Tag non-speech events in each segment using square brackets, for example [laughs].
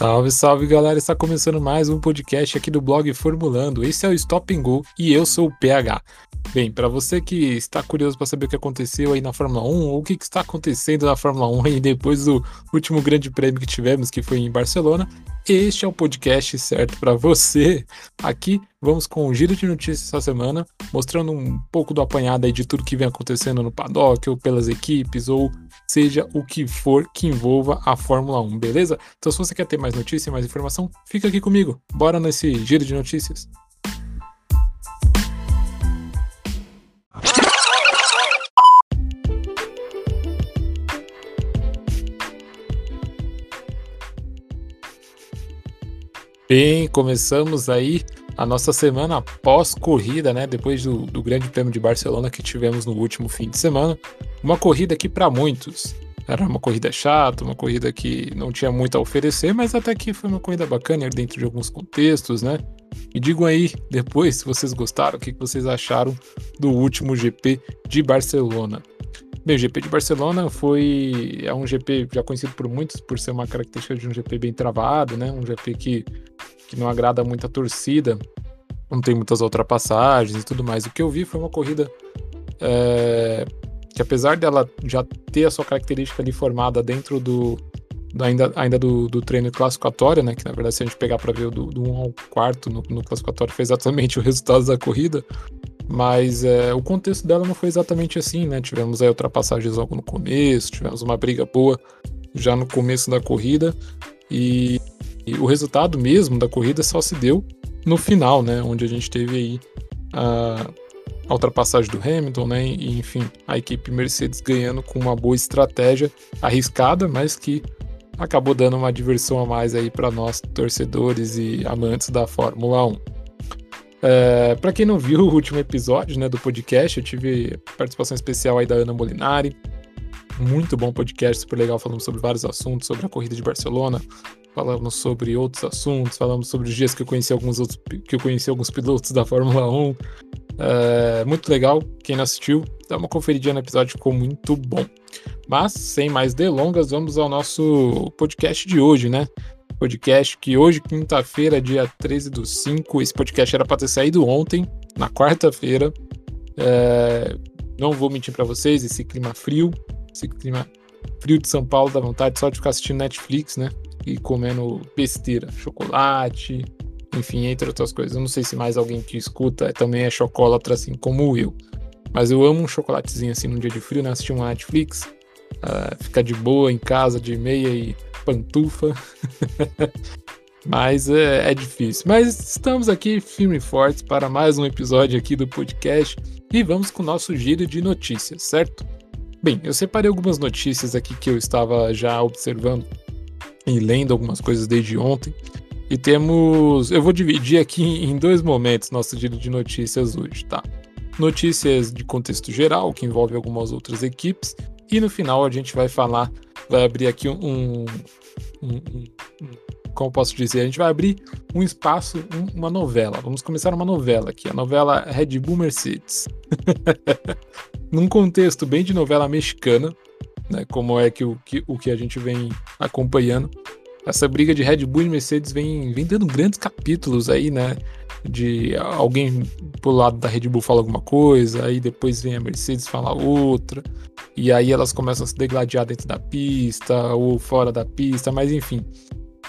Salve, salve galera! Está começando mais um podcast aqui do blog Formulando. Esse é o Stop and Go e eu sou o PH. Bem, para você que está curioso para saber o que aconteceu aí na Fórmula 1 ou o que está acontecendo na Fórmula 1 aí depois do último grande prêmio que tivemos, que foi em Barcelona, este é o podcast certo para você. Aqui vamos com um giro de notícias essa semana, mostrando um pouco do apanhado aí de tudo que vem acontecendo no paddock ou pelas equipes ou seja o que for que envolva a Fórmula 1, beleza? Então se você quer ter mais notícia, mais informação, fica aqui comigo. Bora nesse giro de notícias. Bem, começamos aí a nossa semana pós-corrida, né? Depois do, do, Grande Prêmio de Barcelona que tivemos no último fim de semana. Uma corrida que, para muitos, era uma corrida chata, uma corrida que não tinha muito a oferecer, mas até que foi uma corrida bacana dentro de alguns contextos, né? E digam aí depois se vocês gostaram, o que vocês acharam do último GP de Barcelona. Bem, o GP de Barcelona foi é um GP já conhecido por muitos por ser uma característica de um GP bem travado, né? Um GP que, que não agrada muito a torcida, não tem muitas ultrapassagens e tudo mais. O que eu vi foi uma corrida é, que apesar dela já ter a sua característica ali formada dentro do, do ainda, ainda do, do, treino classificatório, né? Que na verdade se a gente pegar para ver do, do 1 ao quarto no, no classificatório foi exatamente [laughs] o resultado da corrida. Mas é, o contexto dela não foi exatamente assim, né? Tivemos aí ultrapassagens logo no começo, tivemos uma briga boa já no começo da corrida e, e, o resultado mesmo da corrida só se deu no final, né? Onde a gente teve aí a, a ultrapassagem do Hamilton, né? E enfim, a equipe Mercedes ganhando com uma boa estratégia arriscada, mas que acabou dando uma diversão a mais aí para nós torcedores e amantes da Fórmula 1. É, para quem não viu [laughs] o último episódio né, do podcast, eu tive participação especial aí da Ana Molinari. Muito bom podcast, super legal, falando sobre vários assuntos, sobre a corrida de Barcelona, falamos sobre outros assuntos, falamos sobre os dias que eu conheci alguns outros, que eu conheci alguns pilotos da Fórmula 1. É, muito legal, quem não assistiu, dá uma conferidinha no episódio, ficou muito bom. Mas, sem mais delongas, vamos ao nosso podcast de hoje, né? podcast que hoje, quinta-feira, dia 13 do 5, esse podcast era para ter saído ontem, na quarta-feira. É, não vou mentir para vocês, esse clima frio, esse clima frio de São Paulo dá vontade só de ficar assistindo Netflix, né? E comendo besteira, chocolate, enfim, entre outras coisas. Eu não sei se mais alguém que escuta também é chocolatra assim como eu. Mas eu amo um chocolatezinho assim num dia de frio, né? Assistir uma Netflix, uh, ficar de boa em casa de meia e pantufa. [laughs] Mas é, é, difícil. Mas estamos aqui firme e fortes para mais um episódio aqui do podcast e vamos com o nosso giro de notícias, certo? Bem, eu separei algumas notícias aqui que eu estava já observando e lendo algumas coisas desde ontem. E temos. Eu vou dividir aqui em dois momentos nosso giro de notícias hoje, tá? Notícias de contexto geral, que envolve algumas outras equipes, e no final a gente vai falar, vai abrir aqui um, um, um, um como posso dizer, a gente vai abrir um espaço, uma novela. Vamos começar uma novela aqui, a novela Red Bull Mercedes. [laughs] Num contexto bem de novela mexicana, né, como é que o, que o que a gente vem acompanhando. Essa briga de Red Bull e Mercedes vem, vem dando grandes capítulos aí, né? De alguém pro lado da Red Bull fala alguma coisa, aí depois vem a Mercedes falar outra, e aí elas começam a se degladiar dentro da pista ou fora da pista, mas enfim.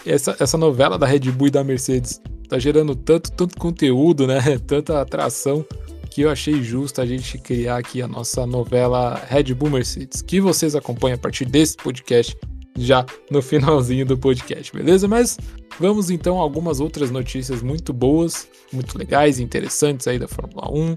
Essa, essa novela da Red Bull e da Mercedes tá gerando tanto, tanto conteúdo, né? [laughs] Tanta atração que eu achei justo a gente criar aqui a nossa novela Red Bull Mercedes, que vocês acompanham a partir desse podcast já no finalzinho do podcast, beleza? Mas vamos então a algumas outras notícias muito boas, muito legais e interessantes aí da Fórmula 1.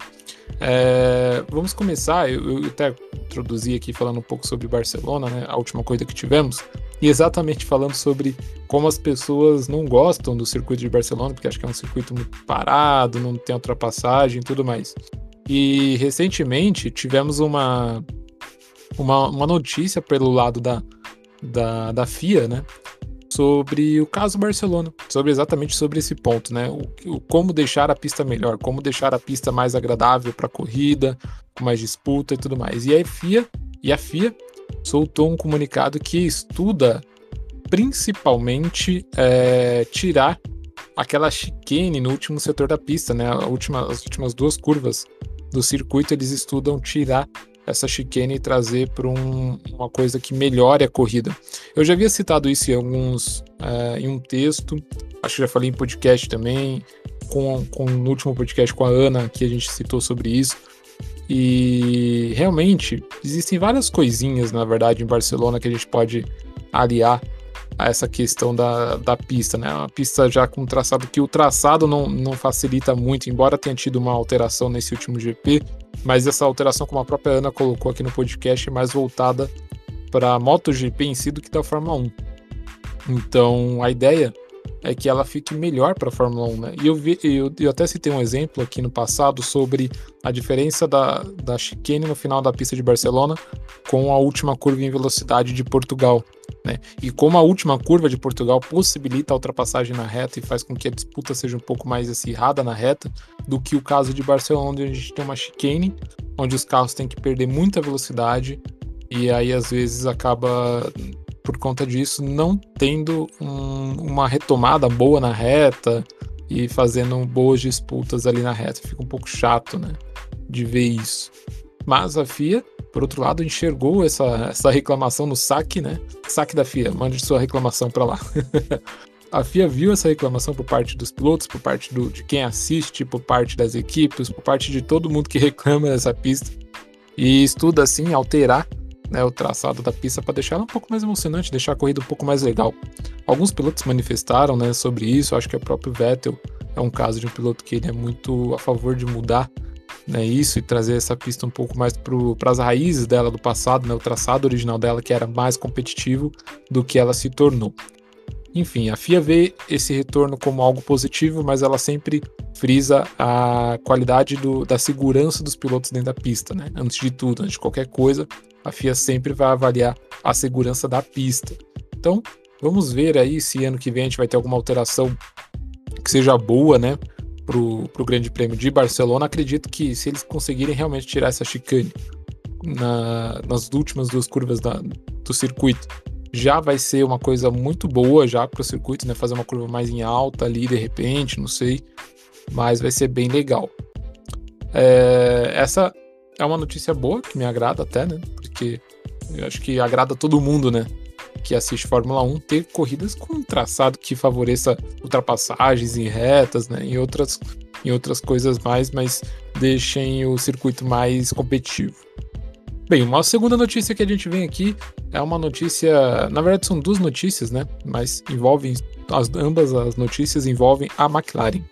É, vamos começar, eu, eu, até introduzi aqui falando um pouco sobre Barcelona, né, a última coisa que tivemos, e exatamente falando sobre como as pessoas não gostam do circuito de Barcelona, porque acho que é um circuito muito parado, não tem ultrapassagem e tudo mais. E recentemente tivemos uma, uma, uma notícia pelo lado da, da, da FIA, né? Sobre o caso Barcelona, sobre exatamente sobre esse ponto, né? O, o como deixar a pista melhor, como deixar a pista mais agradável para corrida, com mais disputa e tudo mais. E a FIA, e a FIA soltou um comunicado que estuda principalmente é, tirar aquela chicane no último setor da pista, né? Última, as últimas duas curvas do circuito eles estudam tirar essa chicane e trazer para um, uma coisa que melhore a corrida. Eu já havia citado isso em alguns é, em um texto, acho que já falei em podcast também, com, com no último podcast com a Ana que a gente citou sobre isso. E realmente existem várias coisinhas, na verdade, em Barcelona que a gente pode aliar a essa questão da, da pista, né? Uma pista já com traçado que o traçado não, não facilita muito, embora tenha tido uma alteração nesse último GP, mas essa alteração, como a própria Ana colocou aqui no podcast, é mais voltada para a MotoGP em si do que da Fórmula 1. Então a ideia é que ela fique melhor para a Fórmula 1. Né? E eu, vi, eu, eu, até citei um exemplo aqui no passado sobre a diferença da, da chicane no final da pista de Barcelona com a última curva em velocidade de Portugal. Né? E como a última curva de Portugal possibilita a ultrapassagem na reta e faz com que a disputa seja um pouco mais acirrada na reta do que o caso de Barcelona, onde a gente tem uma chicane, onde os carros têm que perder muita velocidade e aí às vezes acaba por conta disso, não tendo um, uma retomada boa na reta e fazendo boas disputas ali na reta. Fica um pouco chato, né? De ver isso. Mas a FIA, por outro lado, enxergou essa, essa reclamação no saque, né? Saque da FIA, mande sua reclamação para lá. [laughs] a FIA viu essa reclamação por parte dos pilotos, por parte do, de quem assiste, por parte das equipes, por parte de todo mundo que reclama dessa pista e estuda assim alterar né, o traçado da pista para deixar ela um pouco mais emocionante, deixar a corrida um pouco mais legal. Alguns pilotos manifestaram né, sobre isso, acho que o próprio Vettel é um caso de um piloto que ele é muito a favor de mudar né, isso e trazer essa pista um pouco mais para as raízes dela do passado, né, o traçado original dela que era mais competitivo do que ela se tornou. Enfim, a FIA vê esse retorno como algo positivo, mas ela sempre frisa a qualidade do, da segurança dos pilotos dentro da pista, né? Antes de tudo, antes de qualquer coisa, a FIA sempre vai avaliar a segurança da pista. Então, vamos ver aí se ano que vem a gente vai ter alguma alteração que seja boa, né? Pro, pro Grande Prêmio de Barcelona. Acredito que se eles conseguirem realmente tirar essa chicane na, nas últimas duas curvas da, do circuito, já vai ser uma coisa muito boa já para o circuito, né? Fazer uma curva mais em alta ali de repente, não sei, mas vai ser bem legal. É, essa é uma notícia boa, que me agrada até, né? Porque eu acho que agrada todo mundo, né? Que assiste Fórmula 1 ter corridas com um traçado que favoreça ultrapassagens em retas, né? Em outras, em outras coisas mais, mas deixem o circuito mais competitivo. Bem, uma segunda notícia que a gente vem aqui é uma notícia, na verdade são duas notícias, né? Mas envolvem as ambas as notícias envolvem a McLaren.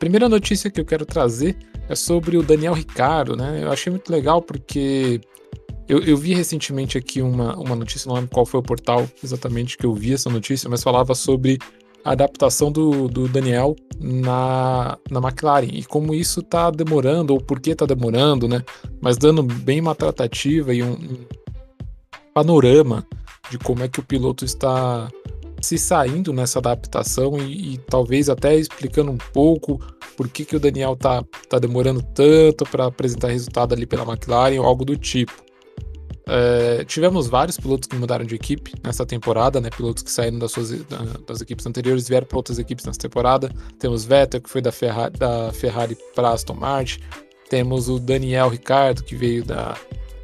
Primeira notícia que eu quero trazer é sobre o Daniel Ricardo, né? Eu achei muito legal porque eu, eu, vi recentemente aqui uma, uma notícia, não lembro qual foi o portal exatamente que eu vi essa notícia, mas falava sobre a adaptação do, do Daniel na, na McLaren e como isso está demorando, ou por que está demorando, né? Mas dando bem uma tratativa e um, um panorama de como é que o piloto está se saindo nessa adaptação e, e, talvez até explicando um pouco por que, que o Daniel tá, tá demorando tanto para apresentar resultado ali pela McLaren ou algo do tipo. É, tivemos vários pilotos que mudaram de equipe nessa temporada, né? Pilotos que saíram das suas das equipes anteriores vieram para outras equipes nessa temporada. Temos Vettel, que foi da Ferrari, da Ferrari para Aston Martin. Temos o Daniel Ricardo, que veio da.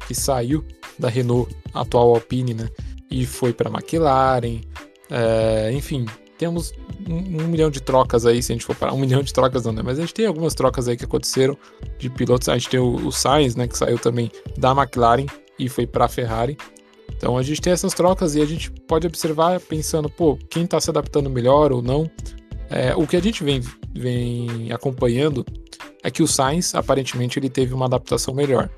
que saiu da Renault, atual Alpine, né? E foi para McLaren. É, enfim, temos um, um, milhão de trocas aí, se a gente for parar. Um milhão de trocas não, né? Mas a gente tem algumas trocas aí que aconteceram de pilotos. A gente tem o, o Sainz, né? Que saiu também da McLaren e foi para a Ferrari. Então a gente tem essas trocas e a gente pode observar pensando, pô, quem está se adaptando melhor ou não. É, o que a gente vem, vem acompanhando é que o Sainz, aparentemente, ele teve uma adaptação melhor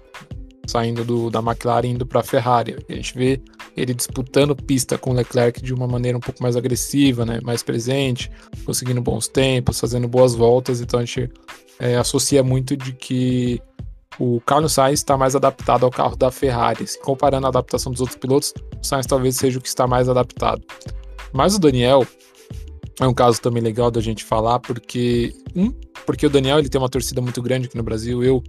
saindo do, da McLaren indo para a Ferrari. A gente vê ele disputando pista com Leclerc de uma maneira um pouco mais agressiva, né, mais presente, conseguindo bons tempos, fazendo boas voltas. Então a gente é, associa muito de que o Carlos Sainz está mais adaptado ao carro da Ferrari. Comparando a adaptação dos outros pilotos, o Sainz talvez seja o que está mais adaptado. Mas o Daniel é um caso também legal da gente falar, porque um, porque o Daniel ele tem uma torcida muito grande aqui no Brasil. Eu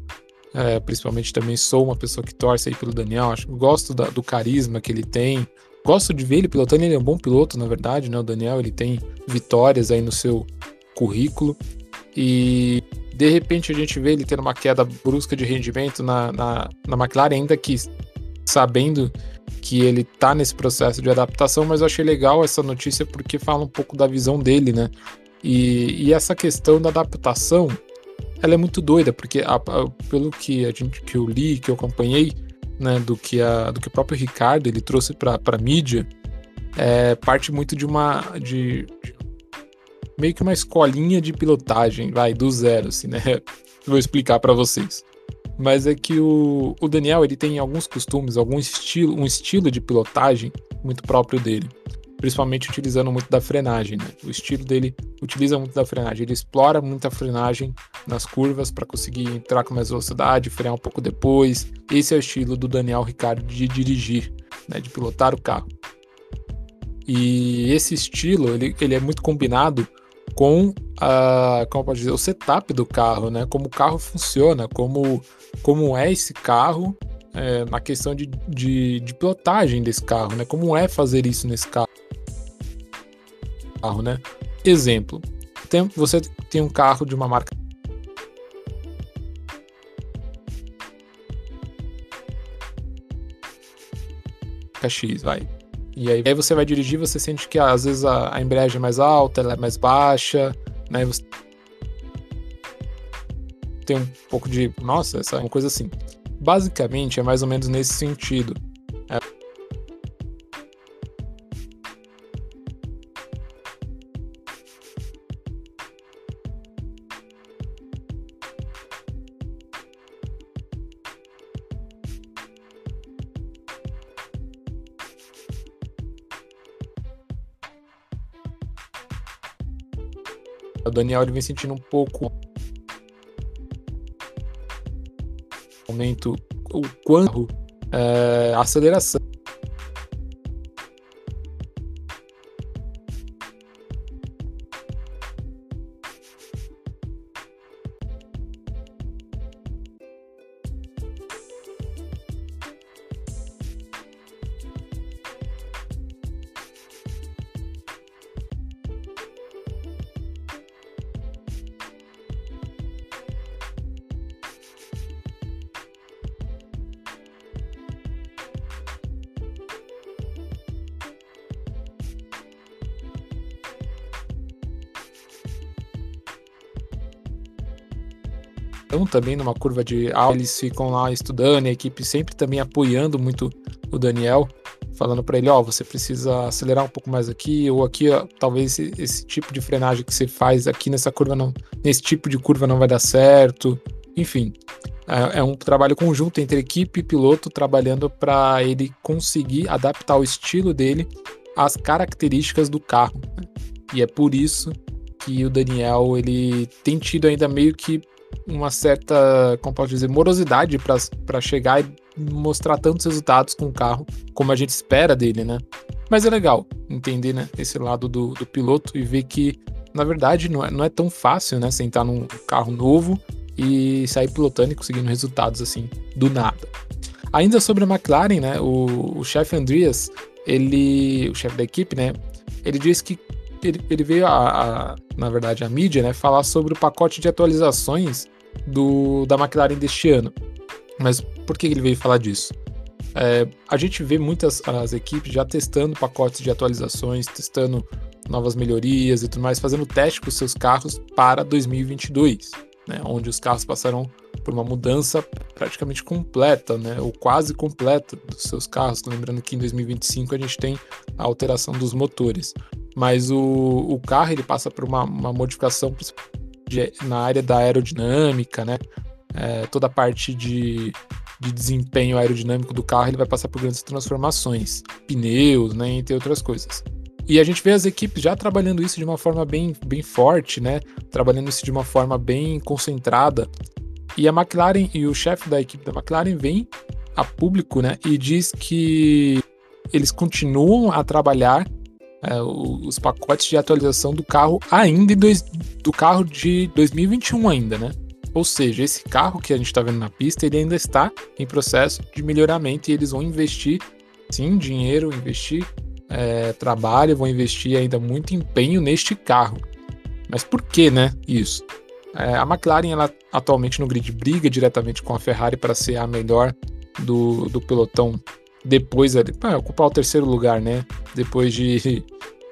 É, principalmente também sou uma pessoa que torce aí pelo Daniel. Acho, gosto da, do carisma que ele tem. Gosto de ver ele pilotando. Ele é um bom piloto, na verdade, né? O Daniel ele tem vitórias aí no seu currículo. E de repente a gente vê ele tendo uma queda brusca de rendimento na, na, na McLaren, ainda que sabendo que ele tá nesse processo de adaptação, mas eu achei legal essa notícia porque fala um pouco da visão dele, né? E, e essa questão da adaptação, ela é muito doida, porque a, a, pelo que a gente que eu li, que eu acompanhei, né, do que a, do que o próprio Ricardo ele trouxe para para mídia, é, parte muito de uma de, de, meio que uma escolinha de pilotagem, vai do zero, assim, né? [laughs] Vou explicar para vocês. Mas é que o, o Daniel ele tem alguns costumes, algum estilo, um estilo de pilotagem muito próprio dele principalmente utilizando muito da frenagem. Né? O estilo dele utiliza muito da frenagem, ele explora muito a frenagem nas curvas para conseguir entrar com mais velocidade, frear um pouco depois. Esse é o estilo do Daniel Ricciardo de dirigir, né? de pilotar o carro. E esse estilo ele, ele é muito combinado com a, como pode dizer, o setup do carro, né? Como o carro funciona, como, como é esse carro é, na questão de, de, de, pilotagem desse carro, né? Como é fazer isso nesse carro carro, né? Exemplo, tem, você tem um carro de uma marca X, vai. E aí, aí você vai dirigir, você sente que às vezes a, a embreagem é mais alta, ela é mais baixa, né? Você tem um pouco de, nossa, essa é uma coisa assim. Basicamente é mais ou menos nesse sentido. O Daniel ele vem sentindo um pouco aumento o quanto é, aceleração Então, também numa curva de aula, eles ficam lá estudando, a equipe sempre também apoiando muito o Daniel, falando para ele, ó, oh, você precisa acelerar um pouco mais aqui, ou aqui, ó, talvez esse, esse, tipo de frenagem que você faz aqui nessa curva não, nesse tipo de curva não vai dar certo. Enfim, é, é um trabalho conjunto entre equipe e piloto trabalhando para ele conseguir adaptar o estilo dele às características do carro. Né? E é por isso que o Daniel ele tem tido ainda meio que uma certa, como posso dizer, morosidade para chegar e mostrar tantos resultados com o carro como a gente espera dele, né? Mas é legal entender né, esse lado do, do piloto e ver que, na verdade, não é, não é tão fácil, né? Sentar num carro novo e sair pilotando e conseguindo resultados assim, do nada. Ainda sobre a McLaren, né? O, o chefe Andreas, ele, o chefe da equipe, né? Ele disse que ele, ele veio a, a, na verdade, a mídia, né, falar sobre o pacote de atualizações do, da McLaren deste ano. Mas por que ele veio falar disso? É, a gente vê muitas as equipes já testando pacotes de atualizações, testando novas melhorias e tudo mais, fazendo teste com os seus carros para 2022, né, onde os carros passarão por uma mudança praticamente completa, né, ou quase completa dos seus carros. Lembrando que em 2025 a gente tem a alteração dos motores. Mas o, o carro ele passa por uma, uma modificação na área da aerodinâmica, né? É, toda a parte de, de desempenho aerodinâmico do carro ele vai passar por grandes transformações, pneus, né, entre outras coisas. E a gente vê as equipes já trabalhando isso de uma forma bem, bem forte, né? Trabalhando isso de uma forma bem concentrada. E a McLaren e o chefe da equipe da McLaren vem a público, né? E diz que eles continuam a trabalhar é, os pacotes de atualização do carro ainda dois, do carro de 2021 ainda, né? Ou seja, esse carro que a gente está vendo na pista, ele ainda está em processo de melhoramento e eles vão investir, sim, dinheiro, investir é, trabalho, vão investir ainda muito empenho neste carro. Mas por que, né? Isso. É, a McLaren, ela atualmente no grid briga diretamente com a Ferrari para ser a melhor do, do pelotão depois para ocupar o terceiro lugar, né? Depois de,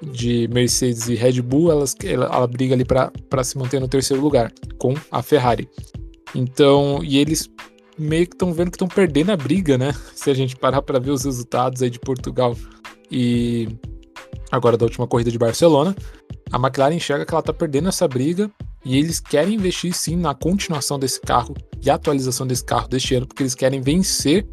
de Mercedes e Red Bull, elas, ela, ela briga ali para se manter no terceiro lugar com a Ferrari. Então, e eles meio que estão vendo que estão perdendo a briga, né? [laughs] Se a gente parar para ver os resultados aí de Portugal e agora da última corrida de Barcelona, a McLaren enxerga que ela está perdendo essa briga e eles querem investir sim na continuação desse carro e atualização desse carro deste ano, porque eles querem vencer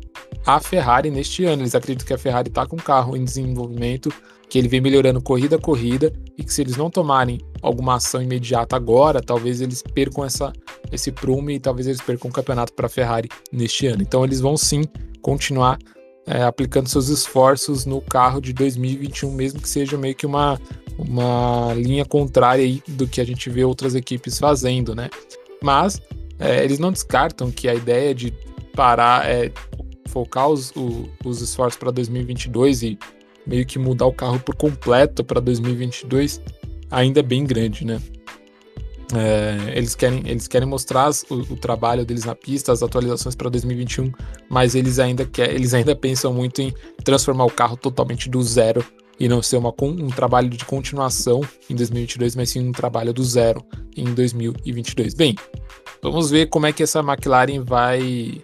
a Ferrari neste ano. Eles acreditam que a Ferrari está com um carro em desenvolvimento, que ele vem melhorando corrida a corrida e que se eles não tomarem alguma ação imediata agora, talvez eles percam essa, esse prume e talvez eles percam o campeonato para a Ferrari neste ano. Então eles vão sim continuar é, aplicando seus esforços no carro de 2021, mesmo que seja meio que uma, uma linha contrária aí do que a gente vê outras equipes fazendo, né? Mas é, eles não descartam que a ideia de parar, é, focar os, o, os esforços para 2022 e meio que mudar o carro por completo para 2022 ainda é bem grande, né? É, eles, querem, eles querem mostrar o, o, trabalho deles na pista, as atualizações para 2021, mas eles ainda, quer, eles ainda pensam muito em transformar o carro totalmente do zero e não ser uma, um trabalho de continuação em 2022, mas sim um trabalho do zero em 2022. Bem, vamos ver como é que essa McLaren vai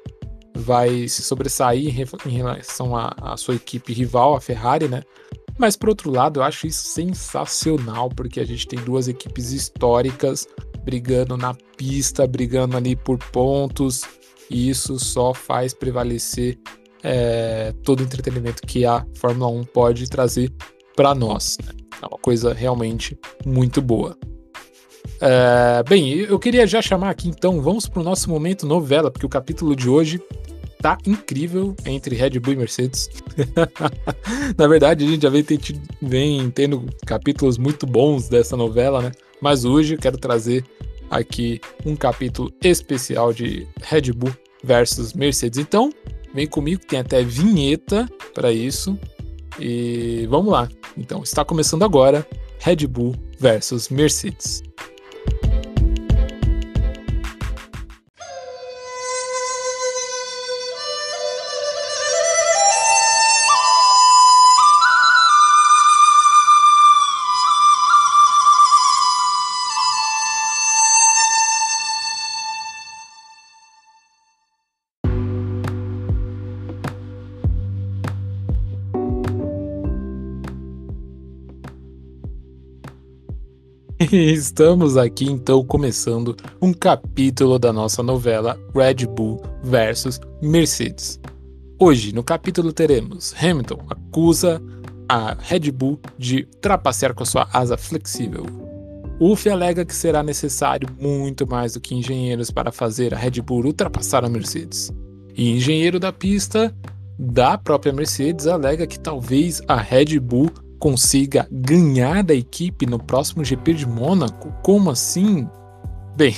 vai se sobressair em relação à, sua equipe rival, a Ferrari, né? Mas por outro lado, eu acho isso sensacional, porque a gente tem duas equipes históricas brigando na pista, brigando ali por pontos, e isso só faz prevalecer é, todo o entretenimento que a Fórmula 1 pode trazer para nós. Né? É uma coisa realmente muito boa. É, bem, eu queria já chamar aqui então, vamos para o nosso momento novela, porque o capítulo de hoje tá incrível entre Red Bull e Mercedes. [laughs] Na verdade, a gente já vem, vem tendo capítulos muito bons dessa novela, né? Mas hoje eu quero trazer aqui um capítulo especial de Red Bull versus Mercedes. Então, vem comigo, tem até vinheta para isso. E vamos lá. Então, está começando agora Red Bull versus Mercedes. [laughs] Estamos aqui então começando um capítulo da nossa novela Red Bull versus Mercedes. Hoje, no capítulo, teremos Hamilton acusa a Red Bull de trapacear com sua asa flexível. Uff alega que será necessário muito mais do que engenheiros para fazer a Red Bull ultrapassar a Mercedes. E engenheiro da pista da própria Mercedes alega que talvez a Red Bull consiga ganhar da equipe no próximo GP de Mônaco? Como assim? Bem,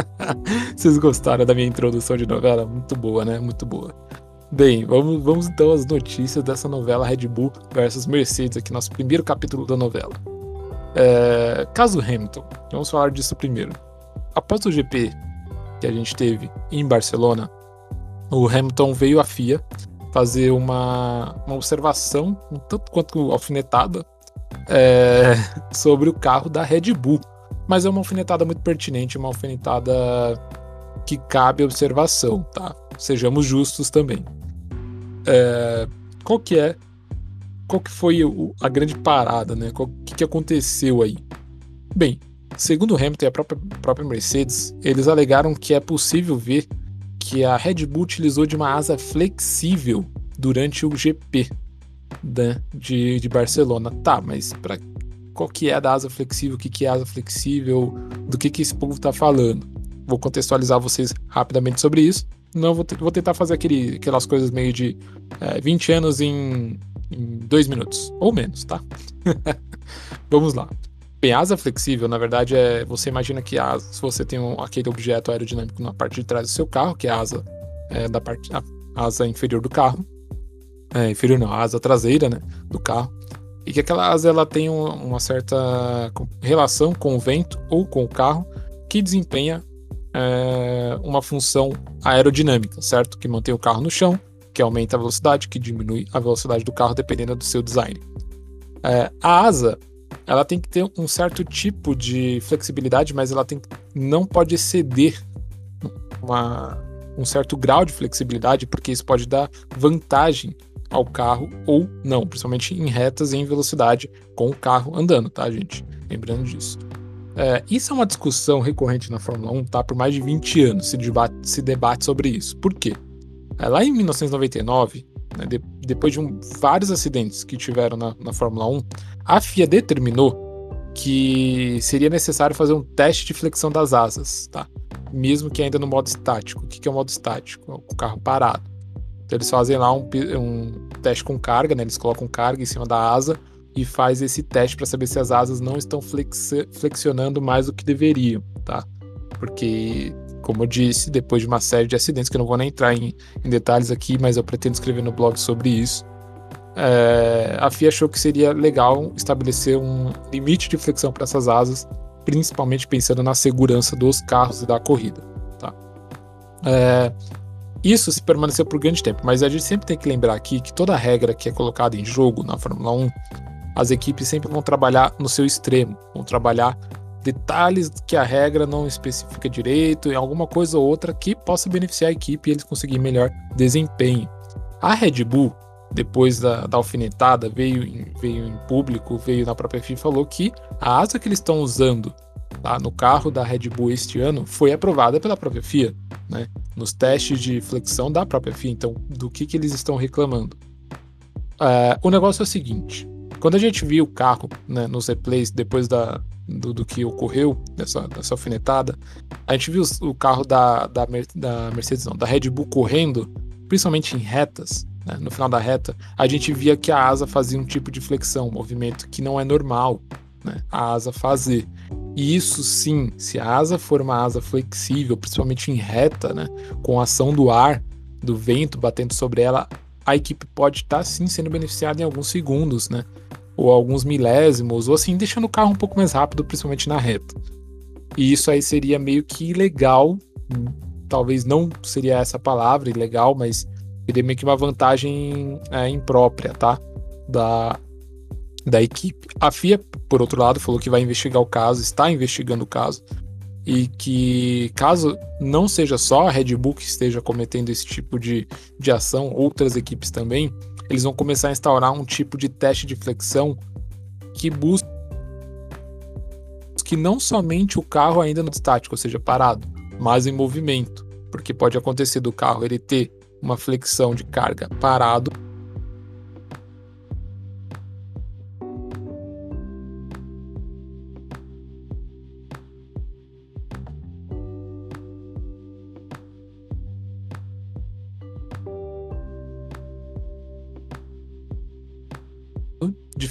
[laughs] vocês gostaram da minha introdução de novela? Muito boa, né? Muito boa. Bem, vamos, vamos então às notícias dessa novela Red Bull versus Mercedes, aqui nosso primeiro capítulo da novela. É, caso Hamilton, vamos falar disso primeiro. Após o GP que a gente teve em Barcelona, o Hamilton veio à FIA fazer uma, uma observação, um tanto quanto alfinetada, é, [laughs] sobre o carro da Red Bull. Mas é uma alfinetada muito pertinente, uma alfinetada que cabe observação, tá? Sejamos justos também. É, qual que é? Qual que foi o, a grande parada, né? O que, que aconteceu aí? Bem, segundo Hamilton e a própria, própria Mercedes, eles alegaram que é possível ver que a Red Bull utilizou de uma asa flexível durante o GP né, de, de Barcelona. Tá, mas para qual que é da asa flexível, o que, que é asa flexível, do que, que esse povo está falando? Vou contextualizar vocês rapidamente sobre isso. Não vou, vou tentar fazer aquele, aquelas coisas meio de é, 20 anos em, em dois minutos, ou menos, tá? [laughs] Vamos lá. Bem, asa flexível, na verdade, é. Você imagina que a asa, se você tem um, aquele objeto aerodinâmico na parte de trás do seu carro, que é a asa é, da parte. A asa inferior do carro. É, inferior não, a asa traseira, né? Do carro. E que aquela asa ela tem um, uma certa relação com o vento ou com o carro que desempenha é, uma função aerodinâmica, certo? Que mantém o carro no chão, que aumenta a velocidade, que diminui a velocidade do carro dependendo do seu design. É, a asa ela tem que ter um certo tipo de flexibilidade, mas ela tem, não pode exceder uma, um certo grau de flexibilidade, porque isso pode dar vantagem ao carro ou não, principalmente em retas e em velocidade com o carro andando, tá, gente? Lembrando disso. É, isso é uma discussão recorrente na Fórmula 1, tá? Por mais de 20 anos se debate, se debate sobre isso. Por quê? É, lá em 1999, né, de, depois de um, vários acidentes que tiveram na, na Fórmula 1, a FIA determinou que seria necessário fazer um teste de flexão das asas, tá? Mesmo que ainda no modo estático. O que é o modo estático? É o carro parado. Então eles fazem lá um, um teste com carga, né? Eles colocam carga em cima da asa e faz esse teste para saber se as asas não estão flexionando mais do que deveriam, tá? Porque, como eu disse, depois de uma série de acidentes, que eu não vou nem entrar em, em detalhes aqui, mas eu pretendo escrever no blog sobre isso, é, a FIA achou que seria legal estabelecer um limite de flexão para essas asas, principalmente pensando na segurança dos carros e da corrida. Tá? É, isso se permaneceu por grande tempo, mas a gente sempre tem que lembrar aqui que toda regra que é colocada em jogo na Fórmula 1 as equipes sempre vão trabalhar no seu extremo, vão trabalhar detalhes que a regra não especifica direito, em alguma coisa ou outra que possa beneficiar a equipe e eles conseguirem melhor desempenho. A Red Bull, depois da, da alfinetada, veio em, veio em público, veio na própria FIA falou que a asa que eles estão usando tá, no carro da Red Bull este ano foi aprovada pela própria FIA, né, nos testes de flexão da própria FIA. Então, do que, que eles estão reclamando? Uh, o negócio é o seguinte: quando a gente viu o carro né, nos replays depois da, do, do, que ocorreu, dessa, dessa alfinetada, a gente viu o carro da, da, da Mercedes, não, da Red Bull correndo, principalmente em retas, né, no final da reta, a gente via que a asa fazia um tipo de flexão, um movimento que não é normal né, a asa fazer. E isso sim, se a asa for uma asa flexível, principalmente em reta, né, com a ação do ar, do vento batendo sobre ela, a equipe pode estar tá, sim sendo beneficiada em alguns segundos, né? Ou alguns milésimos, ou assim, deixando o carro um pouco mais rápido, principalmente na reta. E isso aí seria meio que ilegal, talvez não seria essa palavra, ilegal, mas seria meio que uma vantagem é, imprópria, tá? Da, da equipe. A FIA, por outro lado, falou que vai investigar o caso, está investigando o caso, e que caso não seja só a Red Bull que esteja cometendo esse tipo de, de ação, outras equipes também, eles vão começar a instaurar um tipo de teste de flexão que busque que não somente o carro ainda no estático, ou seja, parado, mas em movimento, porque pode acontecer do carro ele ter uma flexão de carga parado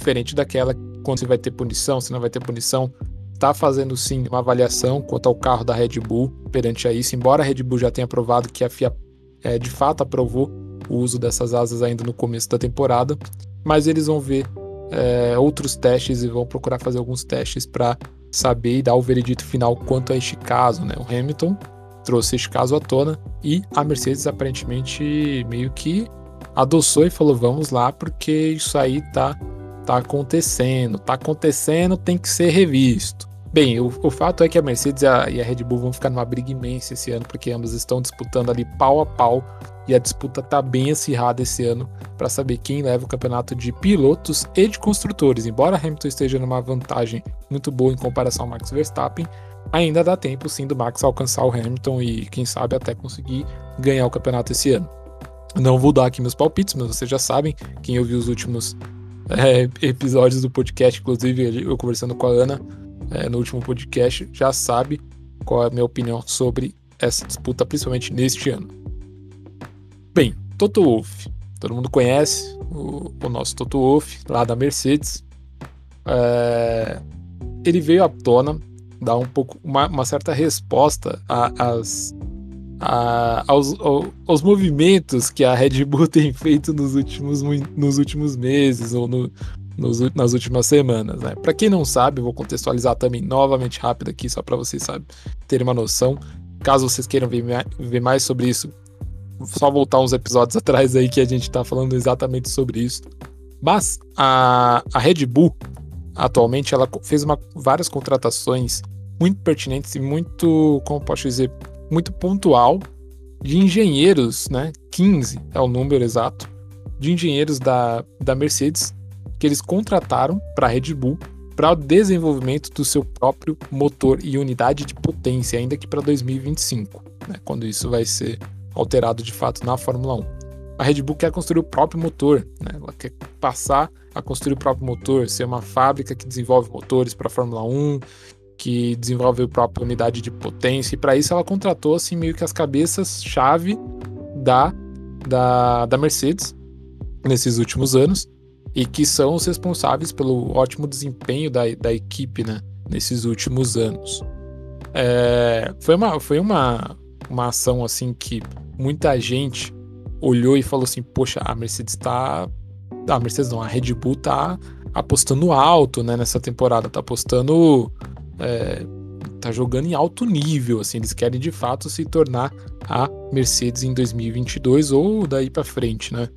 diferente daquela quando você vai ter punição, se não vai ter punição. Está fazendo sim uma avaliação quanto ao carro da Red Bull perante a isso, embora a Red Bull já tenha provado que a FIA é, de fato aprovou o uso dessas asas ainda no começo da temporada, mas eles vão ver é, outros testes e vão procurar fazer alguns testes para saber e dar o veredito final quanto a este caso. Né? O Hamilton trouxe este caso à tona e a Mercedes aparentemente meio que adoçou e falou: vamos lá, porque isso aí tá tá acontecendo, tá acontecendo, tem que ser revisto. Bem, o, o fato é que a Mercedes e a, e a, Red Bull vão ficar numa briga imensa esse ano, porque ambas estão disputando ali pau a pau e a disputa tá bem acirrada esse ano para saber quem leva o campeonato de pilotos e de construtores. Embora Hamilton esteja numa vantagem muito boa em comparação ao Max Verstappen, ainda dá tempo sim do Max alcançar o Hamilton e quem sabe até conseguir ganhar o campeonato esse ano. Não vou dar aqui meus palpites, mas vocês já sabem, quem ouviu os últimos é, episódios do podcast, inclusive eu conversando com a Ana é, no último podcast, já sabe qual é a minha opinião sobre essa disputa, principalmente neste ano. Bem, Toto Wolff. Todo mundo conhece o, o nosso Toto Wolff, lá da Mercedes. É, ele veio à tona dar um pouco uma, uma certa resposta às a, aos, aos, movimentos que a Red Bull [laughs] tem feito nos últimos, nos últimos meses ou no, nos, nas últimas semanas. Né? Para quem não sabe, vou contextualizar também novamente rápido aqui, só para vocês sabe, terem uma noção. Caso vocês queiram ver, ver mais sobre isso, só voltar uns episódios [laughs] atrás aí que a gente está falando exatamente sobre isso. Mas a, a Red Bull, atualmente, ela fez uma, várias contratações muito pertinentes e muito, como posso dizer, muito pontual de engenheiros, né? 15 é o número exato, de engenheiros da, da Mercedes que eles contrataram para a Red Bull para o desenvolvimento do seu próprio motor e unidade de potência, ainda que para 2025, né, quando isso vai ser alterado de fato na Fórmula 1. A Red Bull quer construir o próprio motor, né, ela quer passar a construir o próprio motor, ser uma fábrica que desenvolve motores para a Fórmula 1, que desenvolve a própria unidade de potência, e para isso ela contratou assim meio que as cabeças-chave da, da, da Mercedes nesses últimos anos e que são os responsáveis pelo ótimo desempenho da, da equipe né, nesses últimos anos. É, foi uma, foi uma, uma ação assim que muita gente olhou e falou assim: Poxa, a Mercedes está. A Mercedes não, a Red Bull tá apostando alto né, nessa temporada, tá apostando. É, tá jogando em alto nível, assim, eles querem de fato se tornar a Mercedes em 2022 ou daí para frente, né?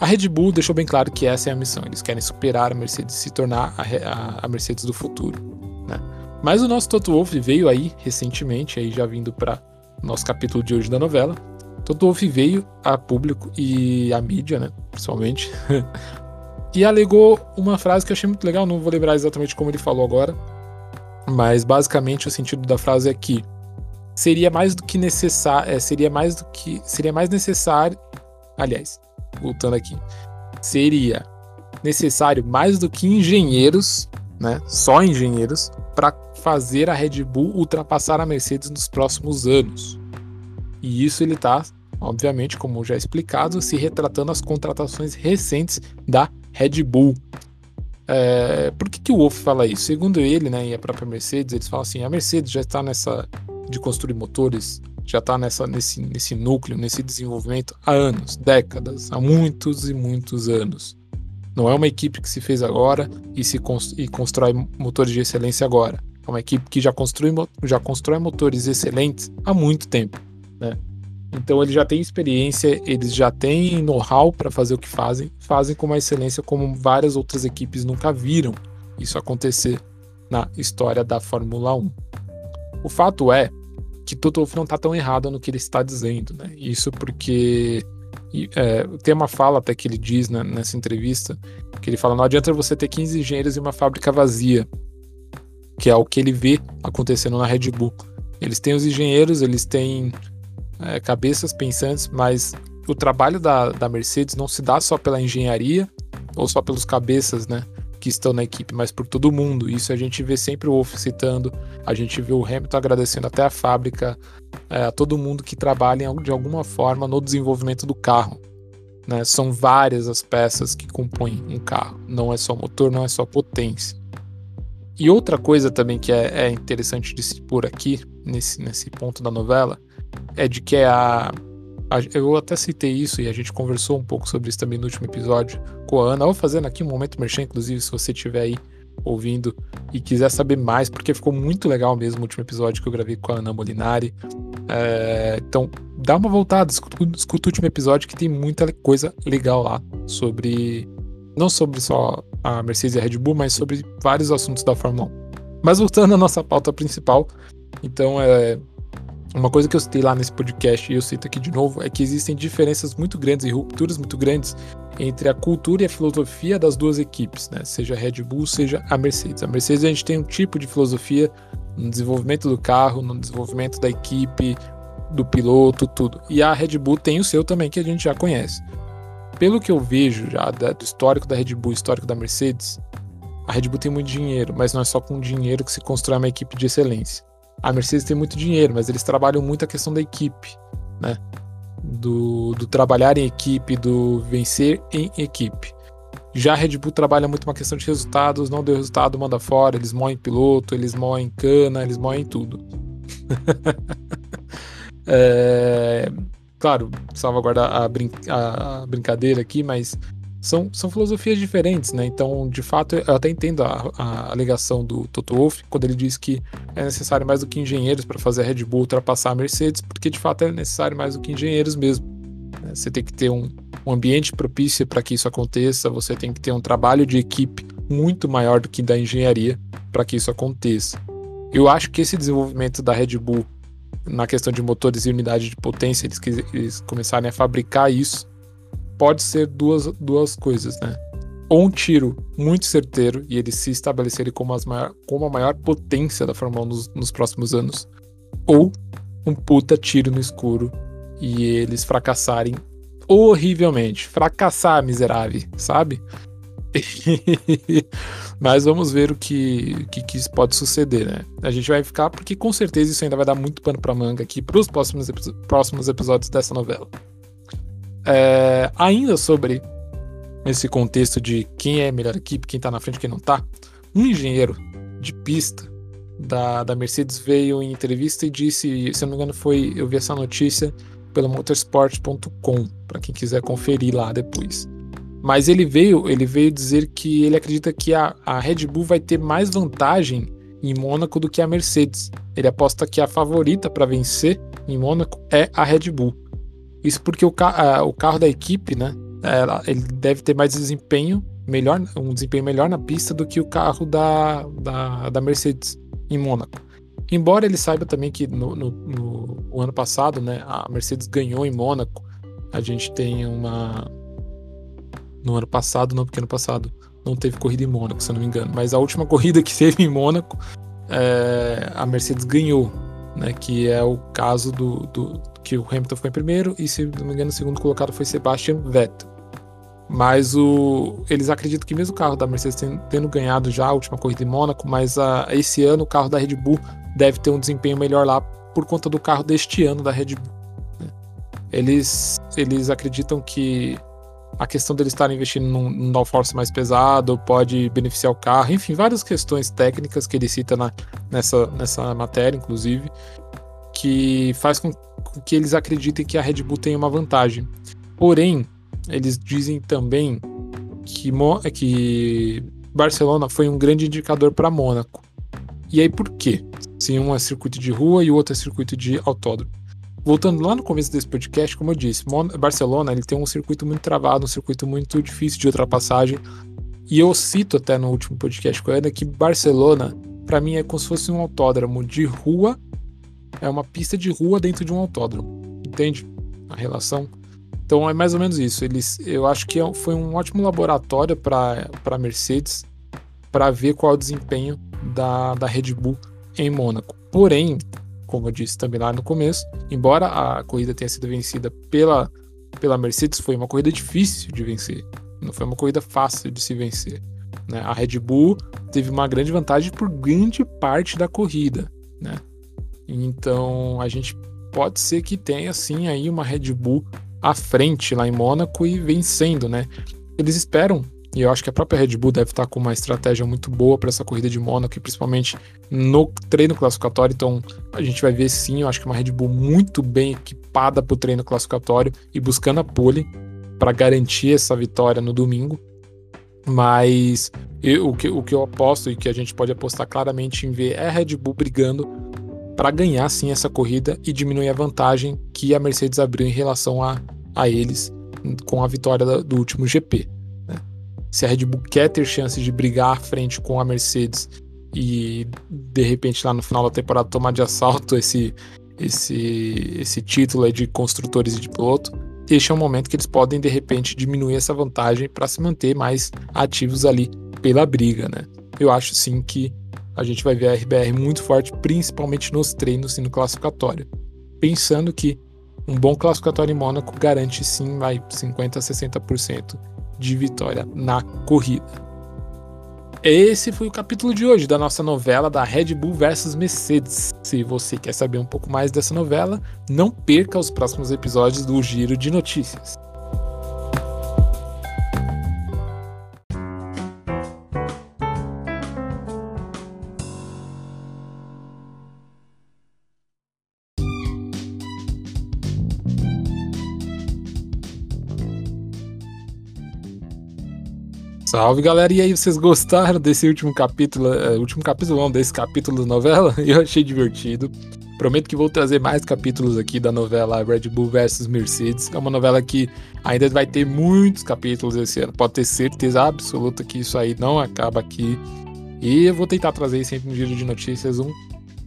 A Red Bull deixou bem claro que essa é a missão. Eles querem superar a Mercedes se tornar a, a, a Mercedes do futuro. Né? Mas o nosso Toto Wolff veio aí recentemente, aí já vindo para nosso capítulo de hoje da novela. Toto Wolff veio a público e a mídia, né, principalmente, [laughs] e alegou uma frase que eu achei muito legal. Não vou lembrar exatamente como ele falou agora, mas basicamente o sentido da frase é que seria mais do que necessário, é, seria mais do que seria mais necessário, aliás, voltando aqui, seria necessário mais do que engenheiros, né? Só engenheiros para fazer a Red Bull ultrapassar a Mercedes nos próximos anos. E isso ele está, obviamente, como já explicado, se retratando as contratações recentes da Red Bull. É, por que, que o Wolff fala isso? Segundo ele, né, e a própria Mercedes, eles falam assim: a Mercedes já está nessa de construir motores já está nesse, nesse núcleo, nesse desenvolvimento há anos, décadas, há muitos e muitos anos. Não é uma equipe que se fez agora e, se e constrói motores de excelência agora. É uma equipe que já, construi, já constrói motores excelentes há muito tempo. Né? Então eles já têm experiência, eles já têm know-how para fazer o que fazem, fazem com uma excelência como várias outras equipes nunca viram isso acontecer na história da Fórmula 1. O fato é que Toto não está tão errado no que ele está dizendo, né? Isso porque é, tem uma fala até que ele diz né, nessa entrevista, que ele fala, não adianta você ter 15 engenheiros e uma fábrica vazia, que é o que ele vê acontecendo na Red Bull. Eles têm os engenheiros, eles têm é, cabeças pensantes, mas o trabalho da, da Mercedes não se dá só pela engenharia ou só pelos cabeças, né? Que estão na equipe, mas por todo mundo. Isso a gente vê sempre o Wolff citando, a gente vê o Hamilton agradecendo até a fábrica, é, a todo mundo que trabalha de alguma forma no desenvolvimento do carro. Né? São várias as peças que compõem um carro, não é só motor, não é só potência. E outra coisa também que é, é interessante de se pôr aqui, nesse, nesse ponto da novela, é de que a, eu até citei isso e a gente conversou um pouco sobre isso também no último episódio com a Ana. Vou fazendo aqui um momento merchan, inclusive, se você estiver aí ouvindo e quiser saber mais, porque ficou muito legal mesmo o último episódio que eu gravei com a Ana Molinari. É, então, dá uma voltada, escuta, escuta, o último episódio que tem muita coisa legal lá sobre. Não sobre só a Mercedes e a Red Bull, mas sobre vários assuntos da Fórmula 1. Mas voltando à nossa pauta principal, então é, uma coisa que eu citei lá nesse podcast e eu cito aqui de novo é que existem diferenças muito grandes e rupturas muito grandes entre a cultura e a filosofia das duas equipes, né? Seja a Red Bull, seja a Mercedes. A Mercedes a gente tem um tipo de filosofia no desenvolvimento do carro, no desenvolvimento da equipe, do piloto, tudo. E a Red Bull tem o seu também que a gente já conhece. Pelo que eu vejo já do histórico da Red Bull, histórico da Mercedes, a Red Bull tem muito dinheiro, mas não é só com dinheiro que se constrói uma equipe de excelência a Mercedes tem muito dinheiro, mas eles trabalham muito a questão da equipe, né? Do, do trabalhar em equipe, do vencer em equipe. Já a Red Bull trabalha muito uma questão de resultados, não deu resultado, manda fora, eles moem piloto, eles moem cana, eles moem tudo. [laughs] é, claro, salvaguardar a, brin a, brincadeira aqui, mas são, são filosofias diferentes, né? Então, de fato, eu até entendo a, a alegação do Toto Wolff quando ele diz que é necessário mais do que engenheiros para fazer a Red Bull ultrapassar a Mercedes, porque de fato é necessário mais do que engenheiros mesmo. Né? Você tem que ter um, um ambiente propício para que isso aconteça, você tem que ter um trabalho de equipe muito maior do que da engenharia para que isso aconteça. Eu acho que esse desenvolvimento da Red Bull na questão de motores e unidade de potência, eles, eles começarem a fabricar isso, pode ser duas, duas coisas, né? Ou um tiro muito certeiro e eles se estabelecerem como, as maior, como a maior potência da Fórmula 1 nos, nos próximos anos, ou um puta tiro no escuro e eles fracassarem horrivelmente. Fracassar, miserável, sabe? [laughs] Mas vamos ver o que, que, que, isso pode suceder, né? A gente vai ficar, porque com certeza isso ainda vai dar muito pano pra manga aqui pros próximos, próximos episódios dessa novela. É, ainda sobre esse contexto de quem é a melhor equipe, quem tá na frente, quem não tá, um engenheiro de pista da, da Mercedes veio em entrevista e disse, se eu não me engano, foi. Eu vi essa notícia pelo motorsport.com, para quem quiser conferir lá depois. Mas ele veio, ele veio dizer que ele acredita que a, a Red Bull vai ter mais vantagem em Mônaco do que a Mercedes. Ele aposta que a favorita para vencer em Mônaco é a Red Bull. Isso porque o, ca o carro da equipe, né? Ele deve ter mais desempenho, melhor, um desempenho melhor na pista do que o carro da, da, da Mercedes em Mônaco. Embora ele saiba também que no, no, no ano passado, né, a Mercedes ganhou em Mônaco. A gente tem uma. No ano passado, não, porque ano passado não teve corrida em Mônaco, se eu não me engano. Mas a última [laughs] corrida que teve em Mônaco, é, a Mercedes ganhou, né? Que é o caso do, do, que o Hamilton foi em primeiro e, se não me engano, o segundo colocado foi Sebastian Vettel. Mas o, eles acreditam que mesmo o carro da Mercedes tendo, ganhado já a última corrida em Mônaco, mas a, esse ano o carro da Red Bull deve ter um desempenho melhor lá por conta do carro deste ano da Red Bull. Né? Eles, eles acreditam que a questão deles estarem investindo num, num downforce mais pesado pode beneficiar o carro, enfim, várias questões técnicas que ele cita na, nessa, nessa matéria, inclusive, que faz com, que eles acreditem que a Red Bull tem uma vantagem. Porém, eles dizem também que, que Barcelona foi um grande indicador para Mônaco. E aí por quê? Se um é circuito de rua e o outro é circuito de autódromo. Voltando lá no começo desse podcast, como eu disse, Barcelona ele tem um circuito muito travado, um circuito muito difícil de ultrapassagem. E eu cito até no último podcast com a Ana que Barcelona, para mim, é como se fosse um autódromo de rua. É uma pista de rua dentro de um autódromo. Entende a relação? Então é mais ou menos isso. Eles, eu acho que é foi um ótimo laboratório para a Mercedes para ver qual é o desempenho da, da Red Bull em Mônaco. Porém, como eu disse também lá no começo, embora a corrida tenha sido vencida pela, pela Mercedes, foi uma corrida difícil de vencer. Não foi uma corrida fácil de se vencer. Né? A Red Bull teve uma grande vantagem por grande parte da corrida. Né? Então a gente pode ser que tenha sim aí uma Red Bull à frente lá em Mônaco e vencendo, né? Eles esperam e eu acho que a própria Red Bull deve estar com uma estratégia muito boa para essa corrida de Mônaco, principalmente no treino classificatório. Então, a gente vai ver sim, eu acho que uma Red Bull muito bem equipada para o treino classificatório e buscando a pole para garantir essa vitória no domingo. Mas eu, o, que, o que eu aposto e que a gente pode apostar claramente em ver é a Red Bull brigando para ganhar sim essa corrida e diminuir a vantagem que a Mercedes abriu em relação a, a eles com a vitória do último GP se a Red Bull quer ter chance de brigar à frente com a Mercedes e de repente lá no final da temporada tomar de assalto esse esse esse título de construtores e de piloto, este é um momento que eles podem de repente diminuir essa vantagem para se manter mais ativos ali pela briga, né? Eu acho sim que a gente vai ver a RBR muito forte, principalmente nos treinos e no classificatório. Pensando que um bom classificatório em Mônaco garante sim vai 50 a 60% de vitória na corrida. Esse foi o capítulo de hoje da nossa novela da Red Bull versus Mercedes. Se você quer saber um pouco mais dessa novela, não perca os próximos episódios do Giro de Notícias. Salve galera, e aí vocês gostaram desse último capítulo, uh, último capítulo não, desse capítulo da novela? [laughs] Eu achei divertido. Prometo que vou trazer mais capítulos aqui da novela Red Bull vs Mercedes. É uma novela que ainda vai ter muitos capítulos esse ano. Pode ter certeza absoluta que isso aí não acaba aqui. E eu vou tentar trazer sempre no giro de notícias um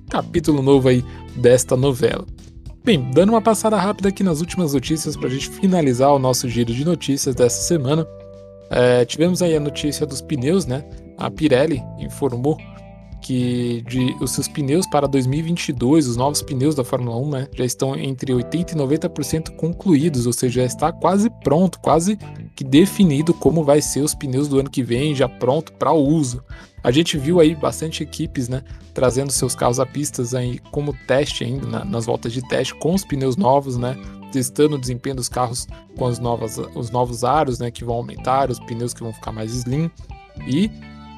capítulo novo aí desta novela. Bem, dando uma passada rápida aqui nas últimas notícias para a gente finalizar o nosso giro de notícias dessa semana. É, tivemos aí a notícia dos pneus, né? A Pirelli informou que de, os seus pneus para 2022, os novos pneus da Fórmula 1, né, já estão entre 80% e 90% concluídos, ou seja, já está quase pronto, quase que definido como vai ser os pneus do ano que vem, já pronto para uso. A gente viu aí bastante equipes, né, trazendo seus carros a pistas aí como teste ainda, na, nas voltas de teste com os pneus novos, né, testando o desempenho dos carros com as novas, os novos aros, né, que vão aumentar, os pneus que vão ficar mais slim e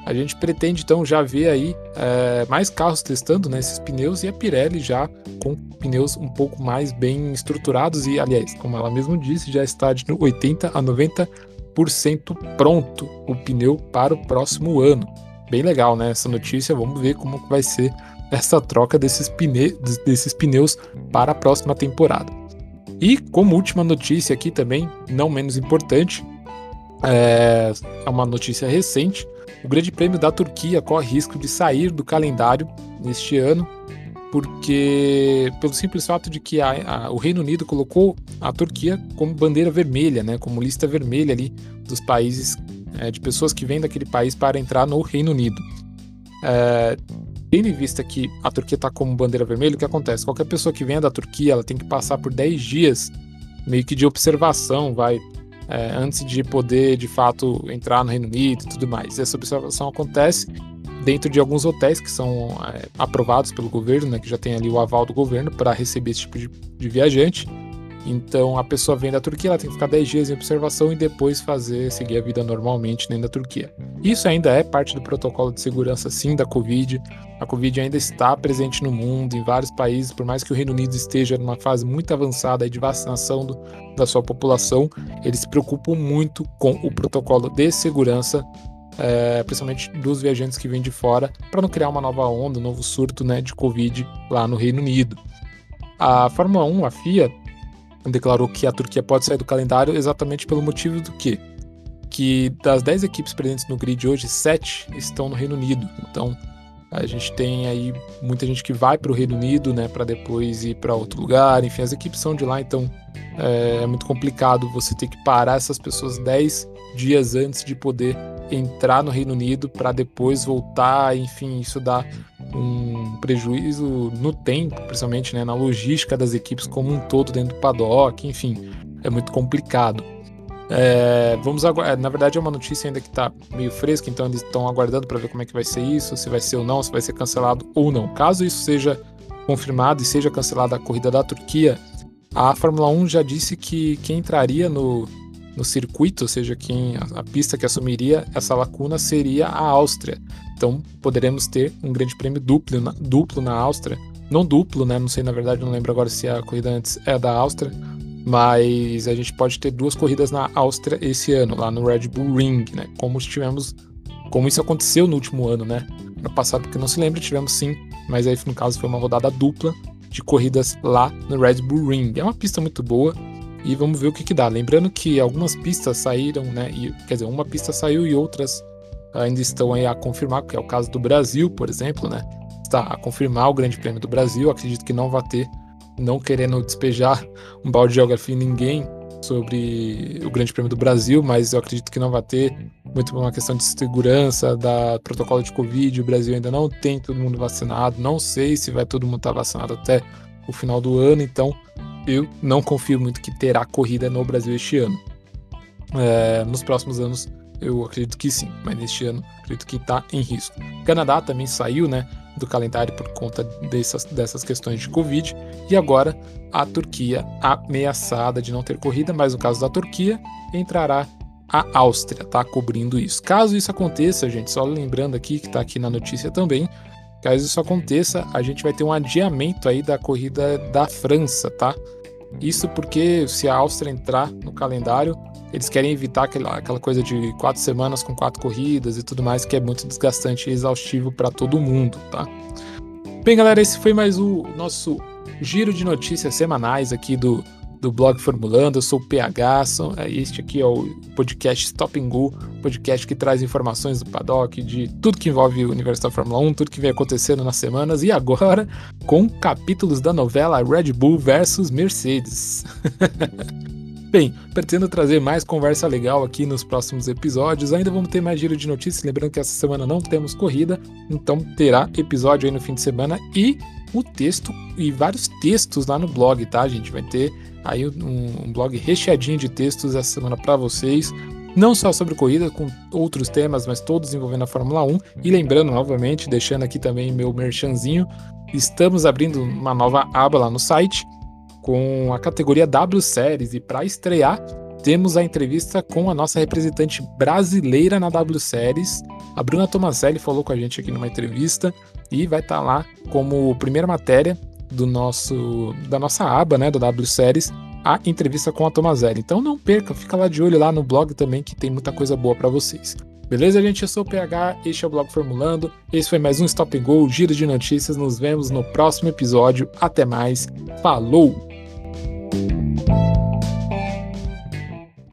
a gente pretende então já ver aí é, mais carros testando né, esses pneus e a Pirelli já com pneus um pouco mais bem estruturados e, aliás, como ela mesma disse, já está de 80 a 90% pronto o pneu para o próximo ano. Bem legal, né? Essa notícia, vamos ver como vai ser essa troca desses, pne desses pneus para a próxima temporada. E como última notícia aqui também, não menos importante, é, é uma notícia recente. O Grande Prêmio da Turquia corre risco de sair do calendário neste ano, porque pelo simples fato de que a, a, o Reino Unido colocou a Turquia como bandeira vermelha, né, como lista vermelha ali dos países é, de pessoas que vêm daquele país para entrar no Reino Unido. É, tendo em vista que a Turquia está como bandeira vermelha, o que acontece? Qualquer pessoa que venha da Turquia, ela tem que passar por 10 dias meio que de observação, vai é, antes de poder de fato entrar no Reino Unido e tudo mais. Essa observação acontece dentro de alguns hotéis que são é, aprovados pelo governo, né, que já tem ali o aval do governo para receber esse tipo de, de, viajante. Então a pessoa vem da Turquia, ela tem que ficar 10 dias em observação e depois fazer seguir a vida normalmente dentro da Turquia. Isso ainda é parte do protocolo de segurança sim da Covid. A Covid ainda está presente no mundo, em vários países, por mais que o Reino Unido esteja numa fase muito avançada de vacinação do, da sua população, eles se preocupam muito com o protocolo de segurança é, principalmente dos viajantes que vêm de fora, para não criar uma nova onda, um novo surto né, de Covid lá no Reino Unido. A Fórmula 1, a FIA, declarou que a Turquia pode sair do calendário exatamente pelo motivo do quê? Que das 10 equipes presentes no grid hoje, 7 estão no Reino Unido. Então, a gente tem aí muita gente que vai para o Reino Unido, né, para depois ir para outro lugar. Enfim, as equipes são de lá, então é, é muito complicado você ter que parar essas pessoas 10 dias antes de poder entrar no Reino Unido para depois voltar, enfim, isso dá um prejuízo no tempo, principalmente né, na logística das equipes como um todo dentro do paddock, enfim, é muito complicado. É, vamos aguardar. Na verdade, é uma notícia ainda que está meio fresca, então eles estão aguardando para ver como é que vai ser isso, se vai ser ou não, se vai ser cancelado ou não. Caso isso seja confirmado e seja cancelada a corrida da Turquia, a Fórmula 1 já disse que quem entraria no, no circuito, ou seja, quem a, a pista que assumiria essa lacuna seria a Áustria. Então poderemos ter um grande prêmio duplo na, duplo na Áustria. Não duplo, né? Não sei, na verdade, não lembro agora se a corrida antes é da Áustria. Mas a gente pode ter duas corridas na Áustria esse ano, lá no Red Bull Ring, né? Como tivemos. Como isso aconteceu no último ano, né? No passado, porque não se lembra, tivemos sim, mas aí no caso foi uma rodada dupla de corridas lá no Red Bull Ring. É uma pista muito boa, e vamos ver o que, que dá. Lembrando que algumas pistas saíram, né? E, quer dizer, uma pista saiu e outras ainda estão aí a confirmar, que é o caso do Brasil, por exemplo, né? Está a confirmar o Grande Prêmio do Brasil. Acredito que não vai ter, não querendo despejar um balde de geografia em ninguém sobre o Grande Prêmio do Brasil, mas eu acredito que não vai ter, muito por uma questão de segurança, da protocolo de Covid. O Brasil ainda não tem todo mundo vacinado, não sei se vai todo mundo estar vacinado até o final do ano, então eu não confio muito que terá corrida no Brasil este ano. É, nos próximos anos, eu acredito que sim, mas neste ano acredito que está em risco. O Canadá também saiu né, do calendário por conta dessas, dessas questões de Covid, e agora a Turquia ameaçada de não ter corrida, mas no caso da Turquia, entrará a Áustria, tá cobrindo isso. Caso isso aconteça, gente, só lembrando aqui que está aqui na notícia também, caso isso aconteça, a gente vai ter um adiamento aí da corrida da França, tá? Isso porque se a Áustria entrar no calendário, eles querem evitar aquela, aquela coisa de quatro semanas com quatro corridas e tudo mais, que é muito desgastante e exaustivo para todo mundo, tá? Bem, galera, esse foi mais o nosso giro de notícias semanais aqui do, do blog Formulando. Eu sou o PH, é, este aqui é o podcast Stop and Go, podcast que traz informações do paddock, de tudo que envolve o universo da Fórmula 1, tudo que vem acontecendo nas semanas e agora com capítulos da novela Red Bull versus Mercedes. [laughs] Bem, pretendo trazer mais conversa legal aqui nos próximos episódios. Ainda vamos ter mais giro de notícias. Lembrando que essa semana não temos corrida, então terá episódio aí no fim de semana e o texto e vários textos lá no blog, tá, gente? Vai ter aí um, um blog recheadinho de textos essa semana para vocês. Não só sobre corrida, com outros temas, mas todos envolvendo a Fórmula 1. E lembrando novamente, deixando aqui também meu merchanzinho, estamos abrindo uma nova aba lá no site com a categoria W Series. E para estrear, temos a entrevista com a nossa representante brasileira na W Series. A Bruna Tomaselli falou com a gente aqui numa entrevista e vai estar tá lá como primeira matéria do nosso da nossa aba, né, do W Series, a entrevista com a Tomazelli. Então não perca, fica lá de olho lá no blog também que tem muita coisa boa para vocês. Beleza, gente? Eu sou o PH, este é o Blog Formulando. Esse foi mais um Stop and Go, giro de notícias. Nos vemos no próximo episódio. Até mais. Falou!